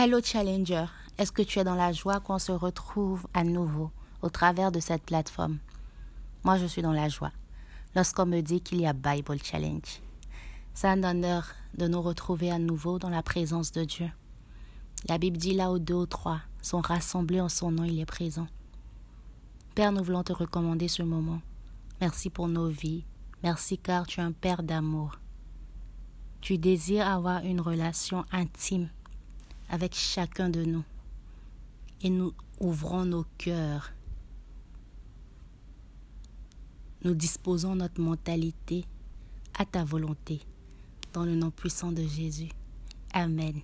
Hello Challenger, est-ce que tu es dans la joie qu'on se retrouve à nouveau au travers de cette plateforme? Moi, je suis dans la joie lorsqu'on me dit qu'il y a Bible Challenge. C'est un honneur de nous retrouver à nouveau dans la présence de Dieu. La Bible dit là où deux ou trois sont rassemblés en son nom, il est présent. Père, nous voulons te recommander ce moment. Merci pour nos vies. Merci car tu es un Père d'amour. Tu désires avoir une relation intime avec chacun de nous. Et nous ouvrons nos cœurs. Nous disposons notre mentalité à ta volonté. Dans le nom puissant de Jésus. Amen.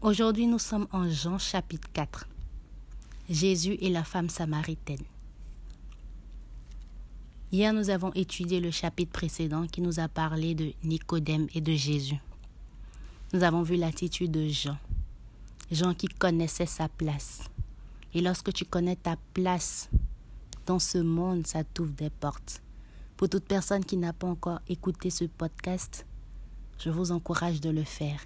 Aujourd'hui, nous sommes en Jean chapitre 4. Jésus et la femme samaritaine. Hier, nous avons étudié le chapitre précédent qui nous a parlé de Nicodème et de Jésus. Nous avons vu l'attitude de Jean. Jean qui connaissait sa place. Et lorsque tu connais ta place dans ce monde, ça t'ouvre des portes. Pour toute personne qui n'a pas encore écouté ce podcast, je vous encourage de le faire.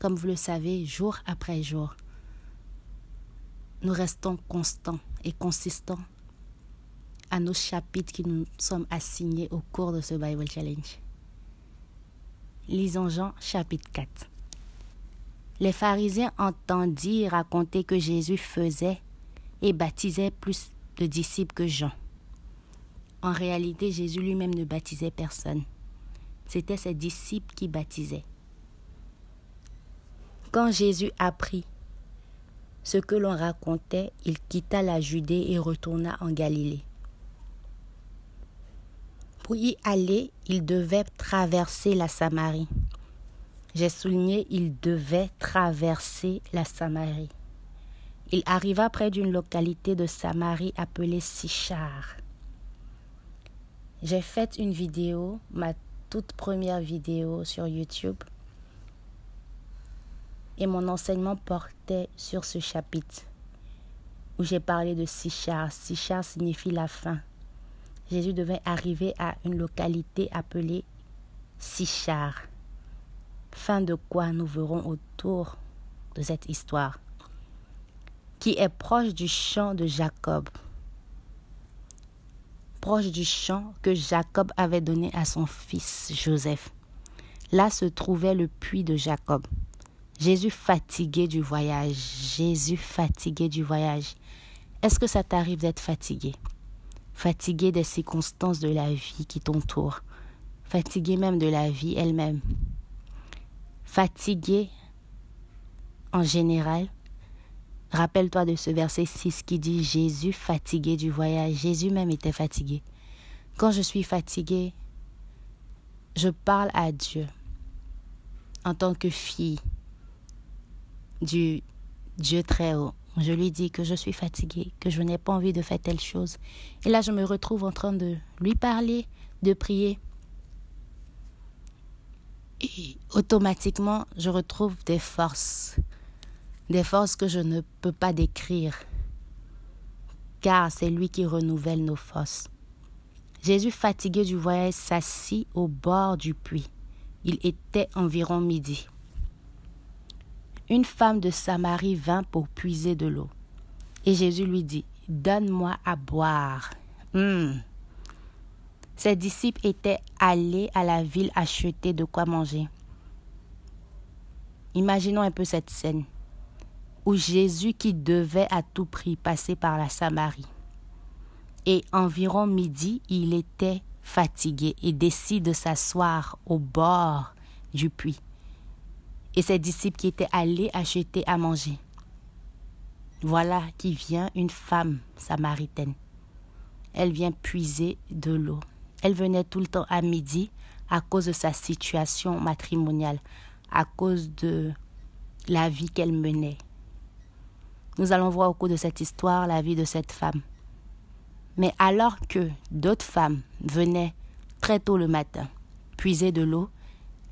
Comme vous le savez, jour après jour, nous restons constants et consistants à nos chapitres qui nous sommes assignés au cours de ce Bible Challenge. Lisons Jean chapitre 4. Les pharisiens entendirent raconter que Jésus faisait et baptisait plus de disciples que Jean. En réalité, Jésus lui-même ne baptisait personne. C'était ses disciples qui baptisaient. Quand Jésus apprit ce que l'on racontait, il quitta la Judée et retourna en Galilée. Pour y aller, il devait traverser la Samarie. J'ai souligné, il devait traverser la Samarie. Il arriva près d'une localité de Samarie appelée Sichar. J'ai fait une vidéo, ma toute première vidéo sur YouTube, et mon enseignement portait sur ce chapitre où j'ai parlé de Sichar. Sichar signifie la fin. Jésus devait arriver à une localité appelée Sichar. Fin de quoi nous verrons autour de cette histoire, qui est proche du champ de Jacob, proche du champ que Jacob avait donné à son fils Joseph. Là se trouvait le puits de Jacob. Jésus fatigué du voyage, Jésus fatigué du voyage. Est-ce que ça t'arrive d'être fatigué? Fatigué des circonstances de la vie qui t'entourent, fatigué même de la vie elle-même, fatigué en général. Rappelle-toi de ce verset 6 qui dit Jésus fatigué du voyage. Jésus même était fatigué. Quand je suis fatigué, je parle à Dieu en tant que fille du Dieu très haut. Je lui dis que je suis fatiguée, que je n'ai pas envie de faire telle chose. Et là, je me retrouve en train de lui parler, de prier. Et automatiquement, je retrouve des forces, des forces que je ne peux pas décrire, car c'est lui qui renouvelle nos forces. Jésus, fatigué du voyage, s'assit au bord du puits. Il était environ midi une femme de Samarie vint pour puiser de l'eau. Et Jésus lui dit, Donne-moi à boire. Hmm. Ses disciples étaient allés à la ville acheter de quoi manger. Imaginons un peu cette scène où Jésus qui devait à tout prix passer par la Samarie. Et environ midi, il était fatigué et décide de s'asseoir au bord du puits et ses disciples qui étaient allés acheter à manger. Voilà qui vient une femme samaritaine. Elle vient puiser de l'eau. Elle venait tout le temps à midi à cause de sa situation matrimoniale, à cause de la vie qu'elle menait. Nous allons voir au cours de cette histoire la vie de cette femme. Mais alors que d'autres femmes venaient très tôt le matin puiser de l'eau,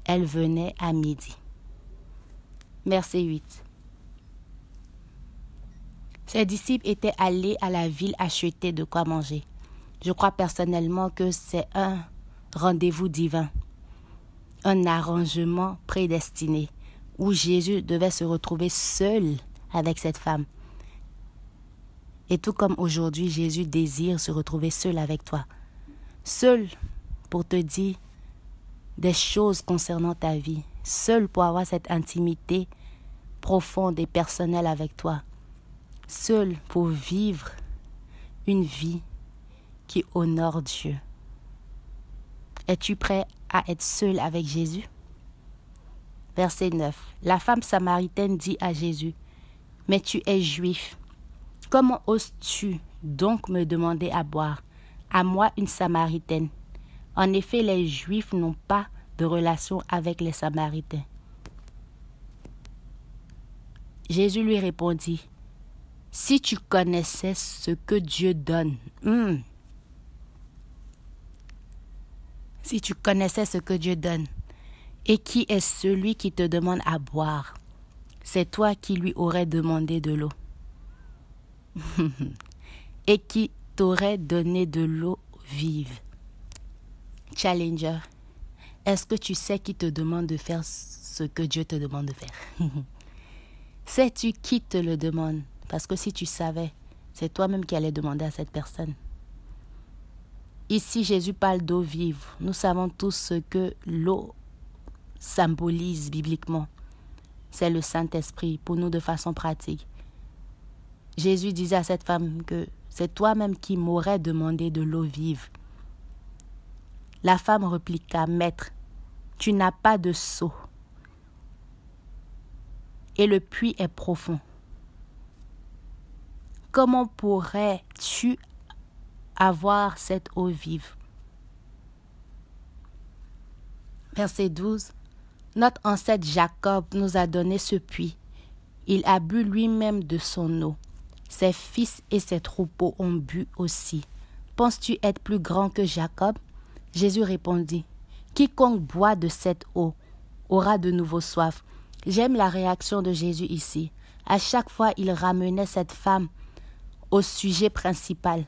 elle venait à midi. Verset 8. Ses disciples étaient allés à la ville acheter de quoi manger. Je crois personnellement que c'est un rendez-vous divin, un arrangement prédestiné, où Jésus devait se retrouver seul avec cette femme. Et tout comme aujourd'hui, Jésus désire se retrouver seul avec toi. Seul pour te dire des choses concernant ta vie. Seul pour avoir cette intimité profonde et personnelle avec toi. Seul pour vivre une vie qui honore Dieu. Es-tu prêt à être seul avec Jésus? Verset 9. La femme samaritaine dit à Jésus, Mais tu es juif. Comment oses-tu donc me demander à boire, à moi une samaritaine En effet, les juifs n'ont pas de relation avec les samaritains. Jésus lui répondit, Si tu connaissais ce que Dieu donne, hmm, si tu connaissais ce que Dieu donne, et qui est celui qui te demande à boire, c'est toi qui lui aurais demandé de l'eau. et qui t'aurait donné de l'eau vive? Challenger, est-ce que tu sais qui te demande de faire ce que Dieu te demande de faire? Sais-tu qui te le demande? Parce que si tu savais, c'est toi-même qui allais demander à cette personne. Ici, Jésus parle d'eau vive. Nous savons tous ce que l'eau symbolise bibliquement. C'est le Saint-Esprit pour nous de façon pratique. Jésus disait à cette femme que c'est toi-même qui m'aurais demandé de l'eau vive. La femme répliqua, Maître, tu n'as pas de seau, et le puits est profond. Comment pourrais-tu avoir cette eau vive. Verset 12. Notre ancêtre Jacob nous a donné ce puits. Il a bu lui-même de son eau. Ses fils et ses troupeaux ont bu aussi. Penses-tu être plus grand que Jacob? Jésus répondit. Quiconque boit de cette eau aura de nouveau soif. J'aime la réaction de Jésus ici. À chaque fois, il ramenait cette femme au sujet principal.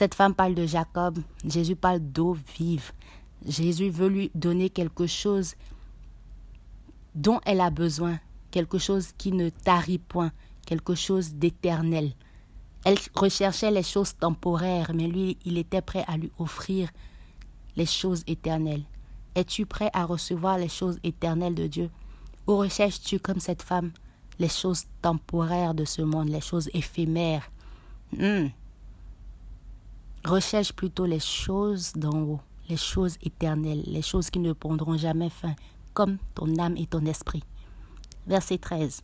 Cette femme parle de Jacob, Jésus parle d'eau vive. Jésus veut lui donner quelque chose dont elle a besoin, quelque chose qui ne tarit point, quelque chose d'éternel. Elle recherchait les choses temporaires, mais lui, il était prêt à lui offrir les choses éternelles. Es-tu prêt à recevoir les choses éternelles de Dieu? Ou recherches-tu, comme cette femme, les choses temporaires de ce monde, les choses éphémères? Hmm. Recherche plutôt les choses d'en haut, les choses éternelles, les choses qui ne prendront jamais fin, comme ton âme et ton esprit. Verset 13.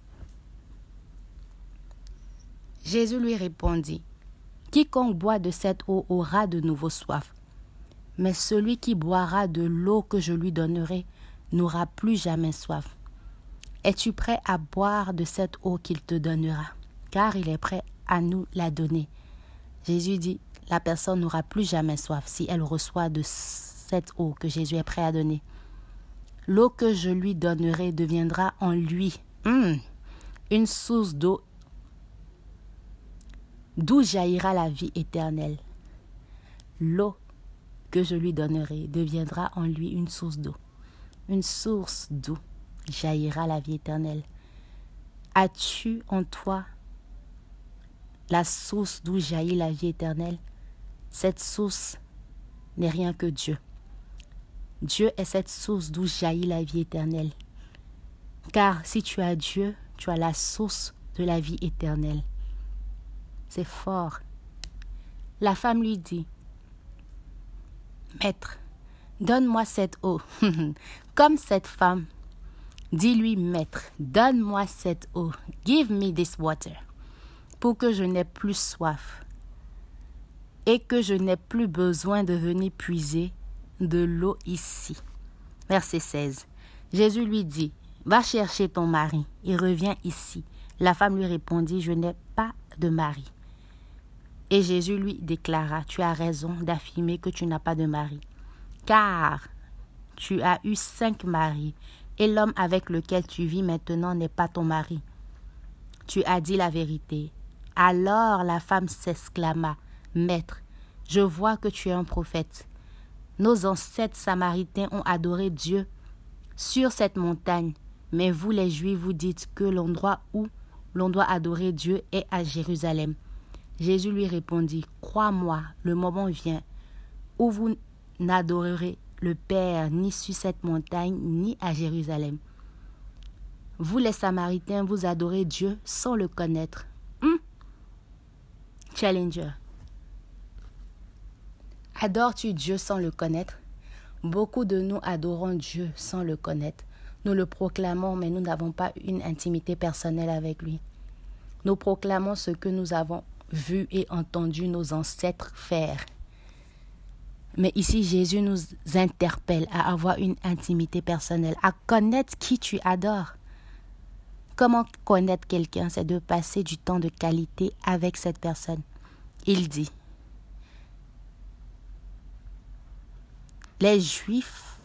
Jésus lui répondit, Quiconque boit de cette eau aura de nouveau soif, mais celui qui boira de l'eau que je lui donnerai n'aura plus jamais soif. Es-tu prêt à boire de cette eau qu'il te donnera? Car il est prêt à nous la donner. Jésus dit, la personne n'aura plus jamais soif si elle reçoit de cette eau que Jésus est prêt à donner. L'eau que je lui donnerai deviendra en lui hmm, une source d'eau d'où jaillira la vie éternelle. L'eau que je lui donnerai deviendra en lui une source d'eau. Une source d'eau jaillira la vie éternelle. As-tu en toi la source d'où jaillit la vie éternelle? Cette source n'est rien que Dieu. Dieu est cette source d'où jaillit la vie éternelle. Car si tu as Dieu, tu as la source de la vie éternelle. C'est fort. La femme lui dit, Maître, donne-moi cette eau. Comme cette femme, dis-lui, Maître, donne-moi cette eau. Give me this water. Pour que je n'ai plus soif et que je n'ai plus besoin de venir puiser de l'eau ici. Verset 16. Jésus lui dit, Va chercher ton mari et reviens ici. La femme lui répondit, Je n'ai pas de mari. Et Jésus lui déclara, Tu as raison d'affirmer que tu n'as pas de mari, car tu as eu cinq maris, et l'homme avec lequel tu vis maintenant n'est pas ton mari. Tu as dit la vérité. Alors la femme s'exclama, Maître, je vois que tu es un prophète. Nos ancêtres samaritains ont adoré Dieu sur cette montagne, Mais vous les Juifs, vous dites que l'endroit où l'on doit adorer Dieu est à Jérusalem. Jésus lui répondit, Crois-moi, le moment vient où vous n'adorerez le Père ni sur cette montagne ni à Jérusalem. Vous les Samaritains, vous adorez Dieu sans le connaître. Hmm? Challenger. Adores-tu Dieu sans le connaître? Beaucoup de nous adorons Dieu sans le connaître. Nous le proclamons, mais nous n'avons pas une intimité personnelle avec lui. Nous proclamons ce que nous avons vu et entendu nos ancêtres faire. Mais ici, Jésus nous interpelle à avoir une intimité personnelle, à connaître qui tu adores. Comment connaître quelqu'un? C'est de passer du temps de qualité avec cette personne. Il dit, les Juifs,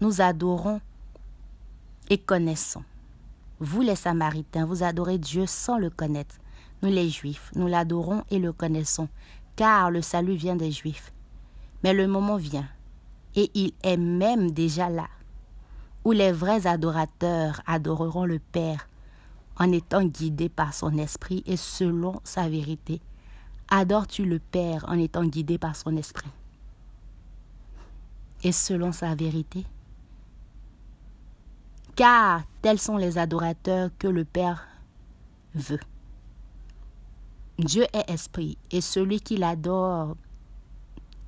nous adorons et connaissons. Vous les Samaritains, vous adorez Dieu sans le connaître. Nous les Juifs, nous l'adorons et le connaissons, car le salut vient des Juifs. Mais le moment vient, et il est même déjà là, où les vrais adorateurs adoreront le Père en étant guidés par son esprit et selon sa vérité. Adores-tu le Père en étant guidé par son esprit? Et selon sa vérité Car tels sont les adorateurs que le Père veut. Dieu est esprit et celui qui l'adore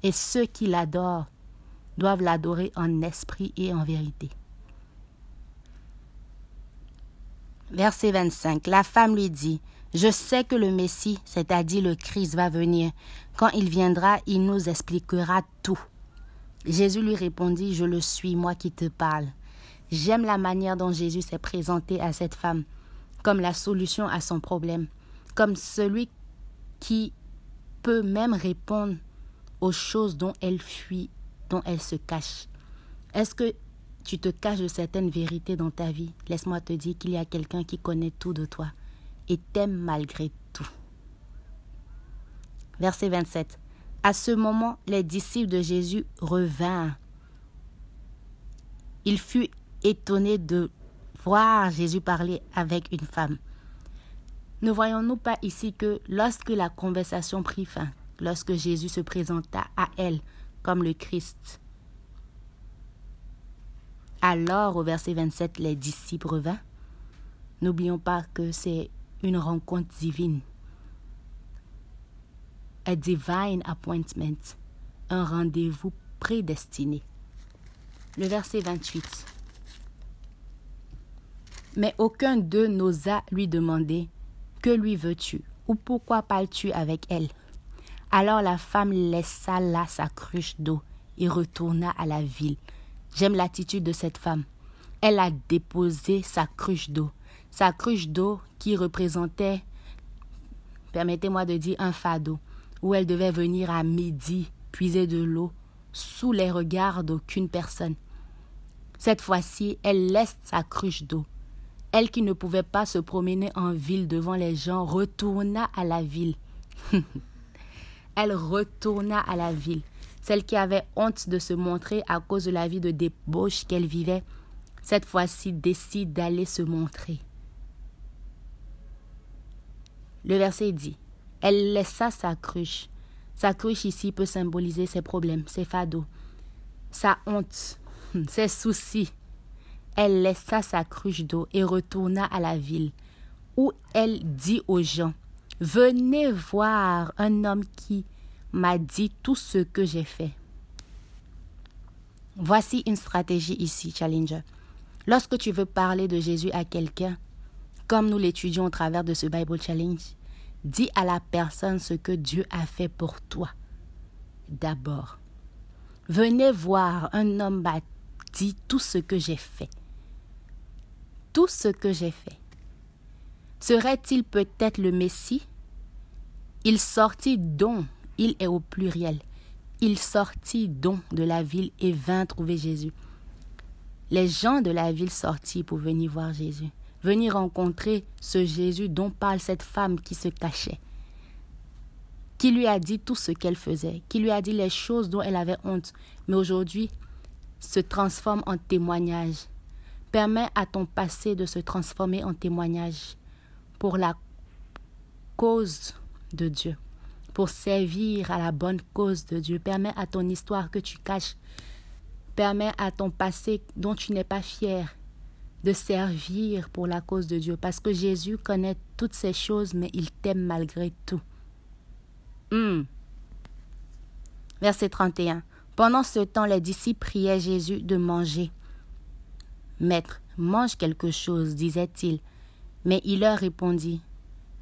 et ceux qui l'adorent doivent l'adorer en esprit et en vérité. Verset 25. La femme lui dit, Je sais que le Messie, c'est-à-dire le Christ, va venir. Quand il viendra, il nous expliquera tout. Jésus lui répondit, Je le suis, moi qui te parle. J'aime la manière dont Jésus s'est présenté à cette femme comme la solution à son problème, comme celui qui peut même répondre aux choses dont elle fuit, dont elle se cache. Est-ce que tu te caches de certaines vérités dans ta vie? Laisse-moi te dire qu'il y a quelqu'un qui connaît tout de toi et t'aime malgré tout. Verset 27. À ce moment, les disciples de Jésus revinrent. Il fut étonné de voir Jésus parler avec une femme. Ne voyons-nous pas ici que lorsque la conversation prit fin, lorsque Jésus se présenta à elle comme le Christ. Alors, au verset 27, les disciples revinrent. N'oublions pas que c'est une rencontre divine. Divine appointment, un rendez-vous prédestiné. Le verset 28. Mais aucun d'eux n'osa lui demander Que lui veux-tu? Ou pourquoi parles-tu avec elle alors la femme laissa là sa cruche d'eau et retourna à la ville. J'aime l'attitude de cette femme. Elle a déposé sa cruche d'eau. Sa cruche d'eau qui représentait, permettez-moi de dire, un fardeau, où elle devait venir à midi puiser de l'eau sous les regards d'aucune personne. Cette fois-ci, elle laisse sa cruche d'eau. Elle qui ne pouvait pas se promener en ville devant les gens retourna à la ville. elle retourna à la ville. Celle qui avait honte de se montrer à cause de la vie de débauche qu'elle vivait, cette fois-ci décide d'aller se montrer. Le verset dit, elle laissa sa cruche. Sa cruche ici peut symboliser ses problèmes, ses fados, sa honte, ses soucis. Elle laissa sa cruche d'eau et retourna à la ville, où elle dit aux gens, Venez voir un homme qui m'a dit tout ce que j'ai fait. Voici une stratégie ici, Challenger. Lorsque tu veux parler de Jésus à quelqu'un, comme nous l'étudions au travers de ce Bible Challenge, dis à la personne ce que Dieu a fait pour toi. D'abord, venez voir un homme m'a dit tout ce que j'ai fait. Tout ce que j'ai fait. Serait-il peut-être le Messie? Il sortit donc, il est au pluriel. Il sortit donc de la ville et vint trouver Jésus. Les gens de la ville sortirent pour venir voir Jésus, venir rencontrer ce Jésus dont parle cette femme qui se cachait, qui lui a dit tout ce qu'elle faisait, qui lui a dit les choses dont elle avait honte, mais aujourd'hui se transforme en témoignage. Permets à ton passé de se transformer en témoignage pour la cause de Dieu, pour servir à la bonne cause de Dieu. Permets à ton histoire que tu caches, permets à ton passé dont tu n'es pas fier de servir pour la cause de Dieu. Parce que Jésus connaît toutes ces choses, mais il t'aime malgré tout. Hmm. Verset 31. Pendant ce temps, les disciples priaient Jésus de manger. Maître, mange quelque chose, disait-il. Mais il leur répondit,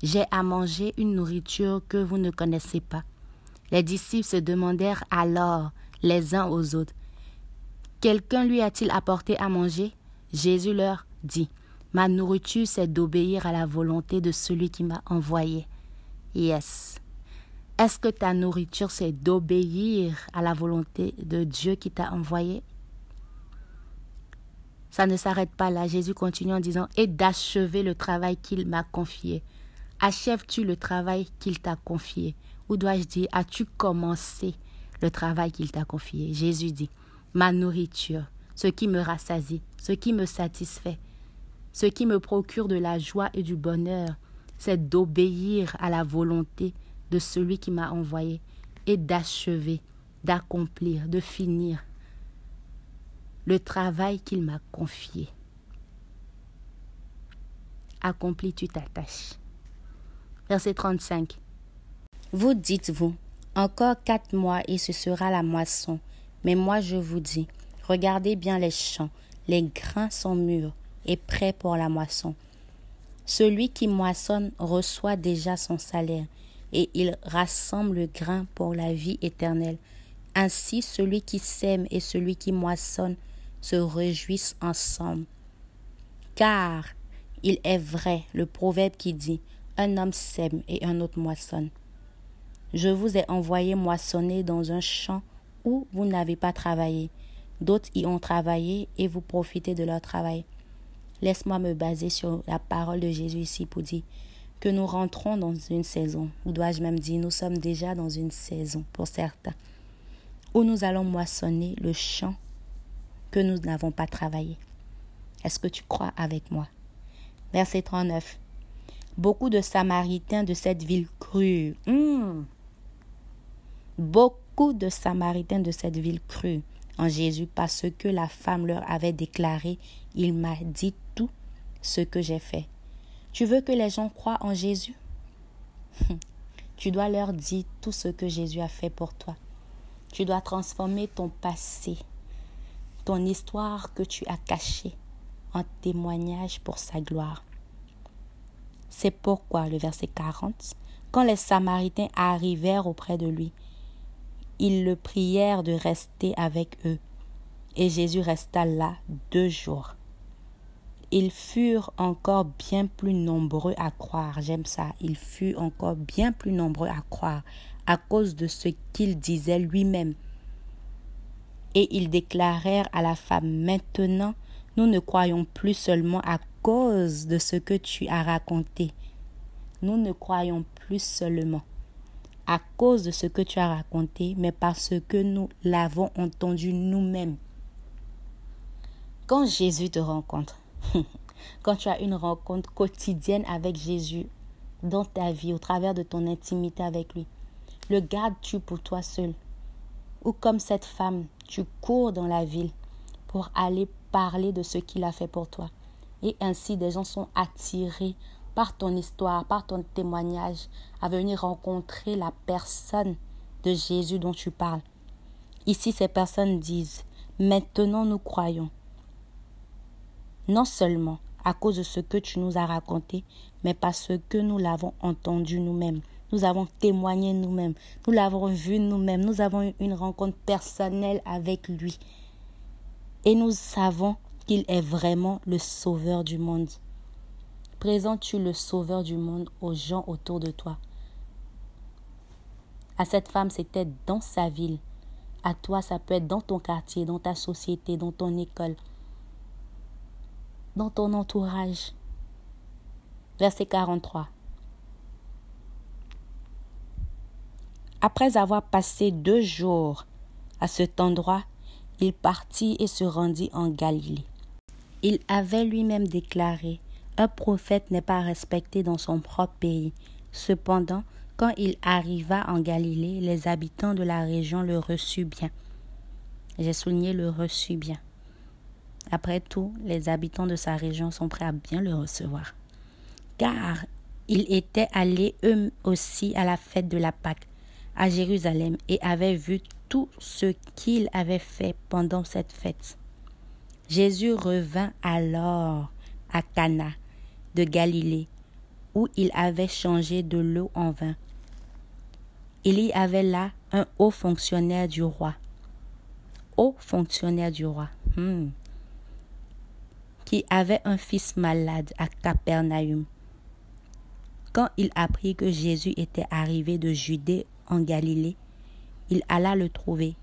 J'ai à manger une nourriture que vous ne connaissez pas. Les disciples se demandèrent alors les uns aux autres, Quelqu'un lui a-t-il apporté à manger? Jésus leur dit, Ma nourriture, c'est d'obéir à la volonté de celui qui m'a envoyé. Yes. Est-ce que ta nourriture, c'est d'obéir à la volonté de Dieu qui t'a envoyé ça ne s'arrête pas là. Jésus continue en disant, et d'achever le travail qu'il m'a confié. Achèves-tu le travail qu'il t'a confié? Ou dois-je dire, as-tu commencé le travail qu'il t'a confié Jésus dit, ma nourriture, ce qui me rassasie, ce qui me satisfait, ce qui me procure de la joie et du bonheur, c'est d'obéir à la volonté de celui qui m'a envoyé et d'achever, d'accomplir, de finir le travail qu'il m'a confié. Accomplis-tu ta tâche. Verset 35. Vous dites-vous, encore quatre mois et ce sera la moisson. Mais moi je vous dis, regardez bien les champs, les grains sont mûrs et prêts pour la moisson. Celui qui moissonne reçoit déjà son salaire, et il rassemble le grain pour la vie éternelle. Ainsi celui qui sème et celui qui moissonne se réjouissent ensemble. Car il est vrai le proverbe qui dit Un homme sème et un autre moissonne. Je vous ai envoyé moissonner dans un champ où vous n'avez pas travaillé. D'autres y ont travaillé et vous profitez de leur travail. Laisse-moi me baser sur la parole de Jésus ici pour dire que nous rentrons dans une saison, ou dois-je même dire, nous sommes déjà dans une saison pour certains, où nous allons moissonner le champ que nous n'avons pas travaillé. Est-ce que tu crois avec moi? Verset 39. Beaucoup de Samaritains de cette ville crurent. Hmm. Beaucoup de Samaritains de cette ville crurent en Jésus parce que la femme leur avait déclaré, il m'a dit tout ce que j'ai fait. Tu veux que les gens croient en Jésus? Tu dois leur dire tout ce que Jésus a fait pour toi. Tu dois transformer ton passé ton histoire que tu as cachée en témoignage pour sa gloire. C'est pourquoi le verset 40, quand les Samaritains arrivèrent auprès de lui, ils le prièrent de rester avec eux. Et Jésus resta là deux jours. Ils furent encore bien plus nombreux à croire. J'aime ça. Ils furent encore bien plus nombreux à croire à cause de ce qu'il disait lui-même et ils déclarèrent à la femme, Maintenant, nous ne croyons plus seulement à cause de ce que tu as raconté. Nous ne croyons plus seulement à cause de ce que tu as raconté, mais parce que nous l'avons entendu nous-mêmes. Quand Jésus te rencontre, quand tu as une rencontre quotidienne avec Jésus dans ta vie, au travers de ton intimité avec lui, le gardes-tu pour toi seul Ou comme cette femme tu cours dans la ville pour aller parler de ce qu'il a fait pour toi. Et ainsi, des gens sont attirés par ton histoire, par ton témoignage, à venir rencontrer la personne de Jésus dont tu parles. Ici, ces personnes disent, maintenant nous croyons. Non seulement à cause de ce que tu nous as raconté, mais parce que nous l'avons entendu nous-mêmes. Nous avons témoigné nous-mêmes. Nous l'avons vu nous-mêmes. Nous avons eu une rencontre personnelle avec lui. Et nous savons qu'il est vraiment le sauveur du monde. Présentes-tu le sauveur du monde aux gens autour de toi? À cette femme, c'était dans sa ville. À toi, ça peut être dans ton quartier, dans ta société, dans ton école, dans ton entourage. Verset 43. Après avoir passé deux jours à cet endroit, il partit et se rendit en Galilée. Il avait lui-même déclaré Un prophète n'est pas respecté dans son propre pays. Cependant, quand il arriva en Galilée, les habitants de la région le reçurent bien. J'ai souligné le reçu bien. Après tout, les habitants de sa région sont prêts à bien le recevoir. Car ils étaient allés eux aussi à la fête de la Pâque à Jérusalem et avaient vu tout ce qu'il avait fait pendant cette fête. Jésus revint alors à Cana de Galilée, où il avait changé de l'eau en vin. Il y avait là un haut fonctionnaire du roi. Haut fonctionnaire du roi. Hmm qui avait un fils malade à Capernaum. Quand il apprit que Jésus était arrivé de Judée en Galilée, il alla le trouver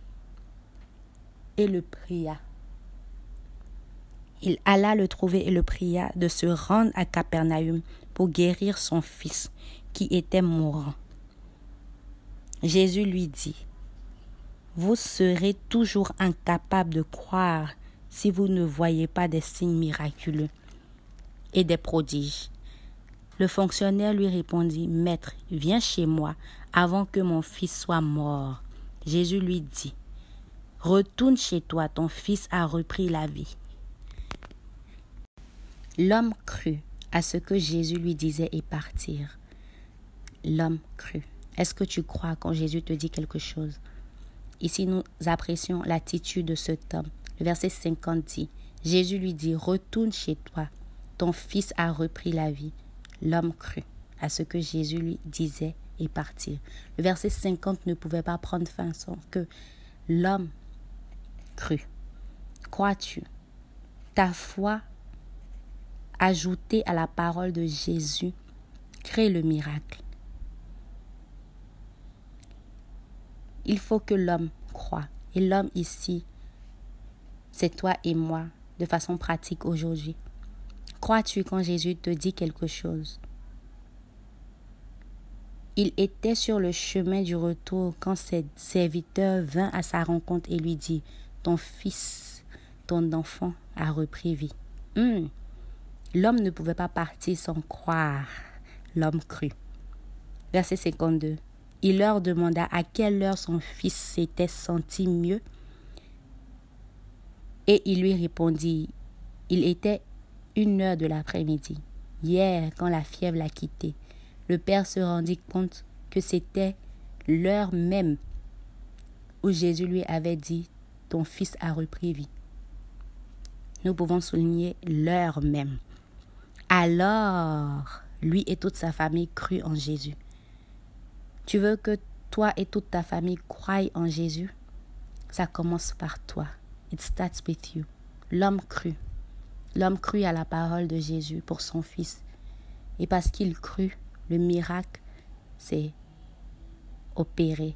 et le pria. Il alla le trouver et le pria de se rendre à Capernaum pour guérir son fils qui était mourant. Jésus lui dit, Vous serez toujours incapable de croire si vous ne voyez pas des signes miraculeux et des prodiges. Le fonctionnaire lui répondit, Maître, viens chez moi avant que mon fils soit mort. Jésus lui dit, Retourne chez toi, ton fils a repris la vie. L'homme crut à ce que Jésus lui disait et partir. L'homme crut. Est-ce que tu crois quand Jésus te dit quelque chose? Ici, nous apprécions l'attitude de cet homme verset 50 dit, Jésus lui dit, Retourne chez toi, ton fils a repris la vie. L'homme crut à ce que Jésus lui disait et partit. Le verset 50 ne pouvait pas prendre fin sans que l'homme crut. Crois-tu? Ta foi ajoutée à la parole de Jésus crée le miracle. Il faut que l'homme croit. Et l'homme ici c'est toi et moi, de façon pratique aujourd'hui. Crois-tu quand Jésus te dit quelque chose? Il était sur le chemin du retour quand ses serviteur vint à sa rencontre et lui dit, Ton fils, ton enfant a repris vie. Hmm. L'homme ne pouvait pas partir sans croire. L'homme crut. Verset 52. Il leur demanda à quelle heure son fils s'était senti mieux et il lui répondit, il était une heure de l'après-midi. Hier, quand la fièvre l'a quitté, le père se rendit compte que c'était l'heure même où Jésus lui avait dit, ton fils a repris vie. Nous pouvons souligner l'heure même. Alors, lui et toute sa famille crut en Jésus. Tu veux que toi et toute ta famille croient en Jésus? Ça commence par toi. It starts with you. L'homme crut. L'homme crut à la parole de Jésus pour son fils. Et parce qu'il crut, le miracle s'est opéré.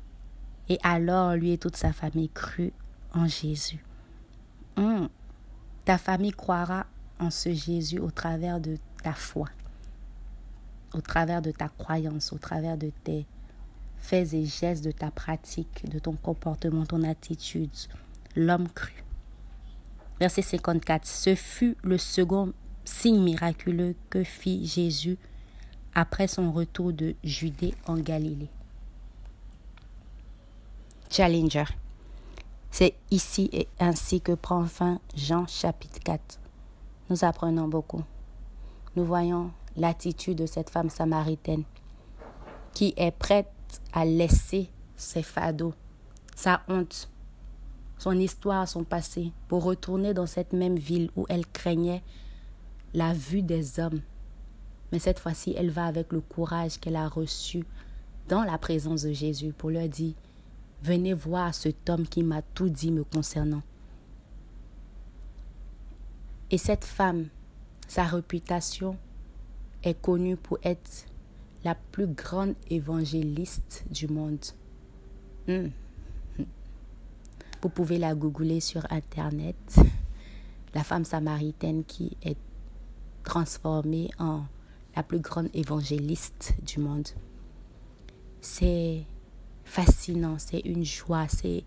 Et alors, lui et toute sa famille crut en Jésus. Hmm. Ta famille croira en ce Jésus au travers de ta foi, au travers de ta croyance, au travers de tes faits et gestes, de ta pratique, de ton comportement, ton attitude. L'homme crut. Verset 54. Ce fut le second signe miraculeux que fit Jésus après son retour de Judée en Galilée. Challenger. C'est ici et ainsi que prend fin Jean chapitre 4. Nous apprenons beaucoup. Nous voyons l'attitude de cette femme samaritaine qui est prête à laisser ses fardeaux, sa honte, son histoire, son passé, pour retourner dans cette même ville où elle craignait la vue des hommes. Mais cette fois-ci, elle va avec le courage qu'elle a reçu dans la présence de Jésus pour leur dire, venez voir cet homme qui m'a tout dit me concernant. Et cette femme, sa réputation est connue pour être la plus grande évangéliste du monde. Hmm. Vous pouvez la googler sur Internet. La femme samaritaine qui est transformée en la plus grande évangéliste du monde. C'est fascinant, c'est une joie, c'est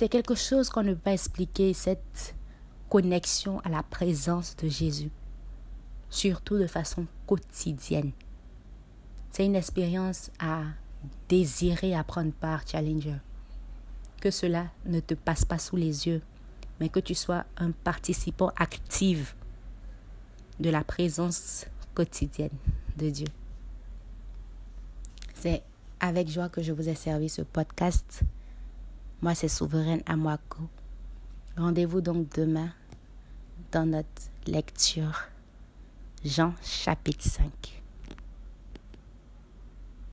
c'est quelque chose qu'on ne peut pas expliquer, cette connexion à la présence de Jésus, surtout de façon quotidienne. C'est une expérience à désirer à prendre part, Challenger. Que cela ne te passe pas sous les yeux, mais que tu sois un participant actif de la présence quotidienne de Dieu. C'est avec joie que je vous ai servi ce podcast. Moi, c'est Souveraine Amwako. Rendez-vous donc demain dans notre lecture. Jean chapitre 5.